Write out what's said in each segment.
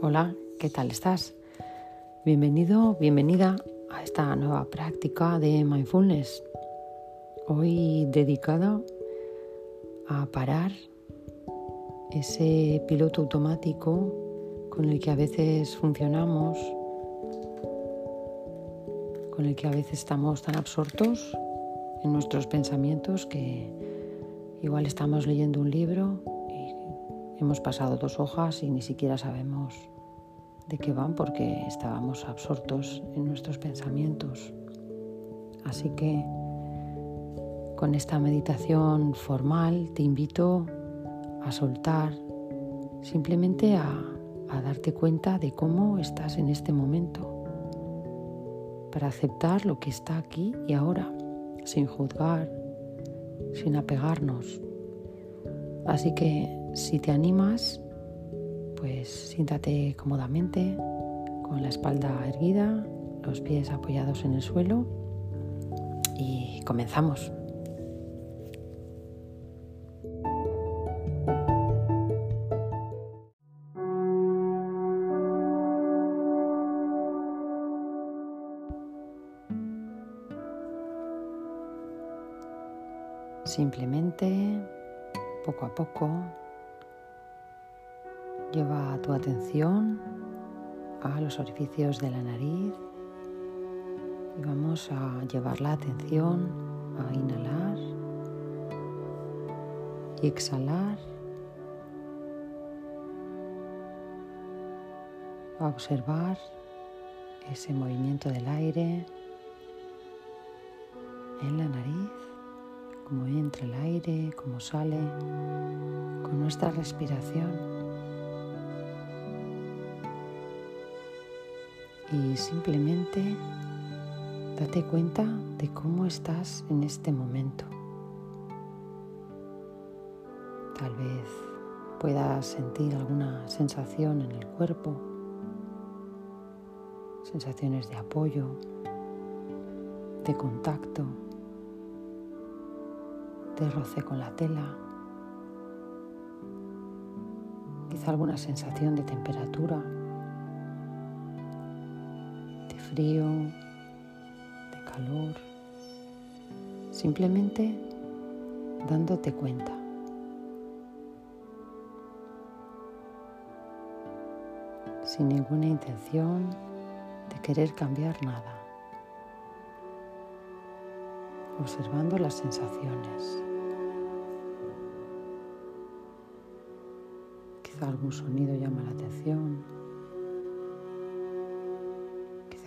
Hola, ¿qué tal estás? Bienvenido, bienvenida a esta nueva práctica de mindfulness. Hoy dedicada a parar ese piloto automático con el que a veces funcionamos, con el que a veces estamos tan absortos en nuestros pensamientos que igual estamos leyendo un libro Hemos pasado dos hojas y ni siquiera sabemos de qué van porque estábamos absortos en nuestros pensamientos. Así que con esta meditación formal te invito a soltar, simplemente a, a darte cuenta de cómo estás en este momento, para aceptar lo que está aquí y ahora, sin juzgar, sin apegarnos. Así que si te animas, pues siéntate cómodamente con la espalda erguida, los pies apoyados en el suelo y comenzamos. Simplemente, poco a poco, Lleva tu atención a los orificios de la nariz y vamos a llevar la atención a inhalar y exhalar. A observar ese movimiento del aire en la nariz, cómo entra el aire, cómo sale, con nuestra respiración. Y simplemente date cuenta de cómo estás en este momento. Tal vez puedas sentir alguna sensación en el cuerpo, sensaciones de apoyo, de contacto, de roce con la tela, quizá alguna sensación de temperatura frío, de calor, simplemente dándote cuenta. sin ninguna intención de querer cambiar nada, observando las sensaciones. Quizá algún sonido llama la atención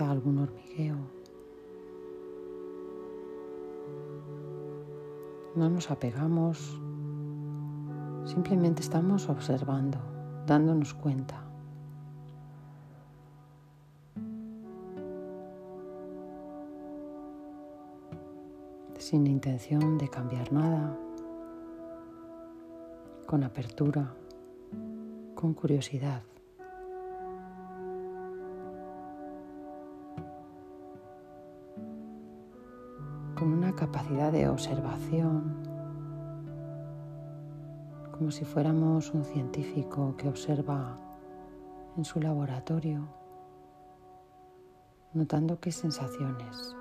algún hormigueo. No nos apegamos, simplemente estamos observando, dándonos cuenta. sin intención de cambiar nada, con apertura, con curiosidad. Con una capacidad de observación, como si fuéramos un científico que observa en su laboratorio, notando qué sensaciones.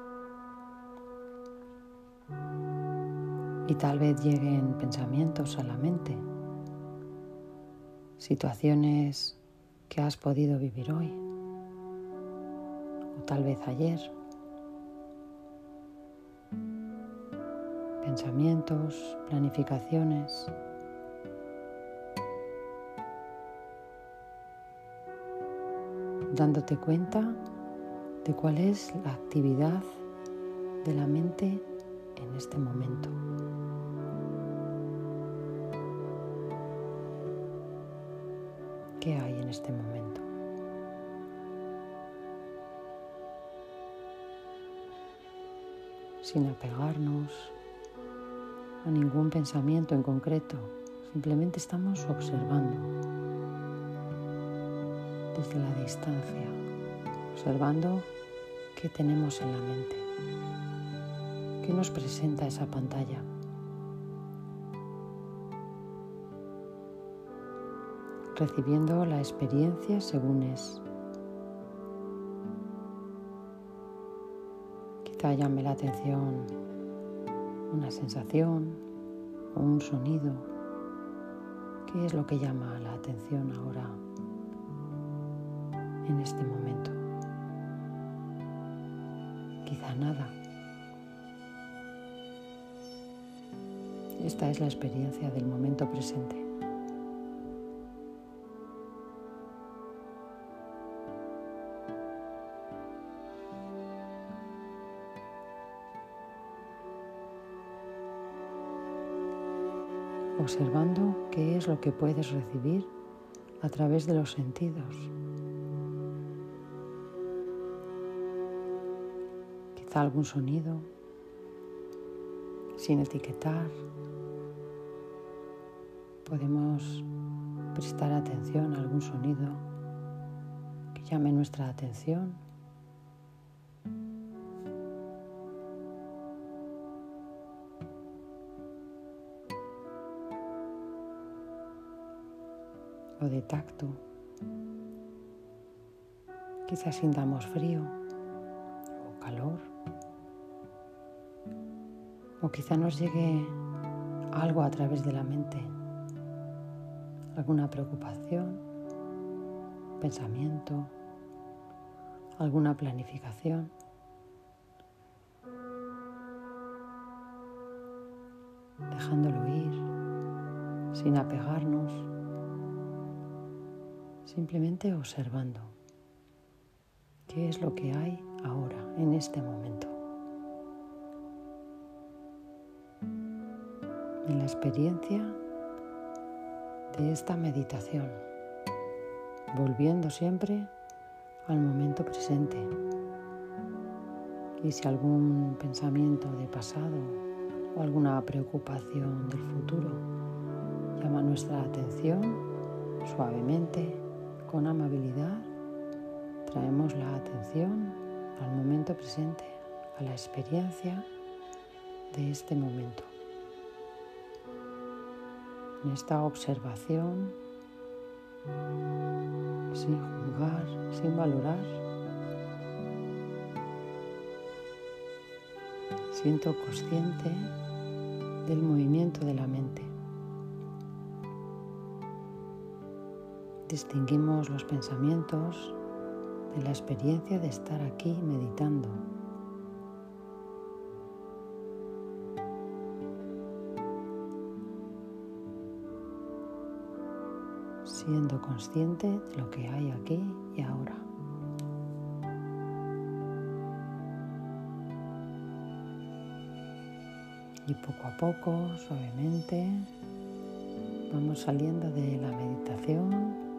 Y tal vez lleguen pensamientos a la mente, situaciones que has podido vivir hoy, o tal vez ayer. Pensamientos, planificaciones. dándote cuenta de cuál es la actividad de la mente en este momento. ¿Qué hay en este momento? Sin apegarnos, a ningún pensamiento en concreto, simplemente estamos observando desde la distancia, observando qué tenemos en la mente, qué nos presenta esa pantalla. recibiendo la experiencia según es. Quizá llame la atención una sensación o un sonido. ¿Qué es lo que llama la atención ahora en este momento? Quizá nada. Esta es la experiencia del momento presente. Observando qué es lo que puedes recibir a través de los sentidos. Quizá algún sonido, sin etiquetar. Podemos prestar atención a algún sonido que llame nuestra atención o de tacto. Quizás sintamos frío o calor. O quizá nos llegue algo a través de la mente, alguna preocupación, pensamiento, alguna planificación. Dejándolo ir, sin apegarnos simplemente observando qué es lo que hay ahora, en este momento. En la experiencia de esta meditación, volviendo siempre al momento presente. Y si algún pensamiento de pasado o alguna preocupación del futuro llama nuestra atención, suavemente con amabilidad traemos la atención al momento presente, a la experiencia de este momento. En esta observación, sin juzgar, sin valorar, siento consciente del movimiento de la mente. Distinguimos los pensamientos de la experiencia de estar aquí meditando. siendo consciente de lo que hay aquí y ahora. Y poco a poco, suavemente, vamos saliendo de la meditación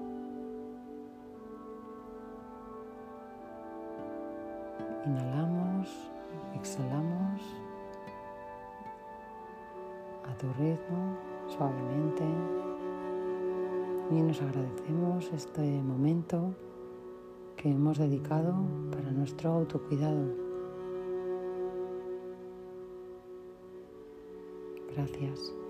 Inhalamos, exhalamos a tu ritmo, suavemente. Y nos agradecemos este momento que hemos dedicado para nuestro autocuidado. Gracias.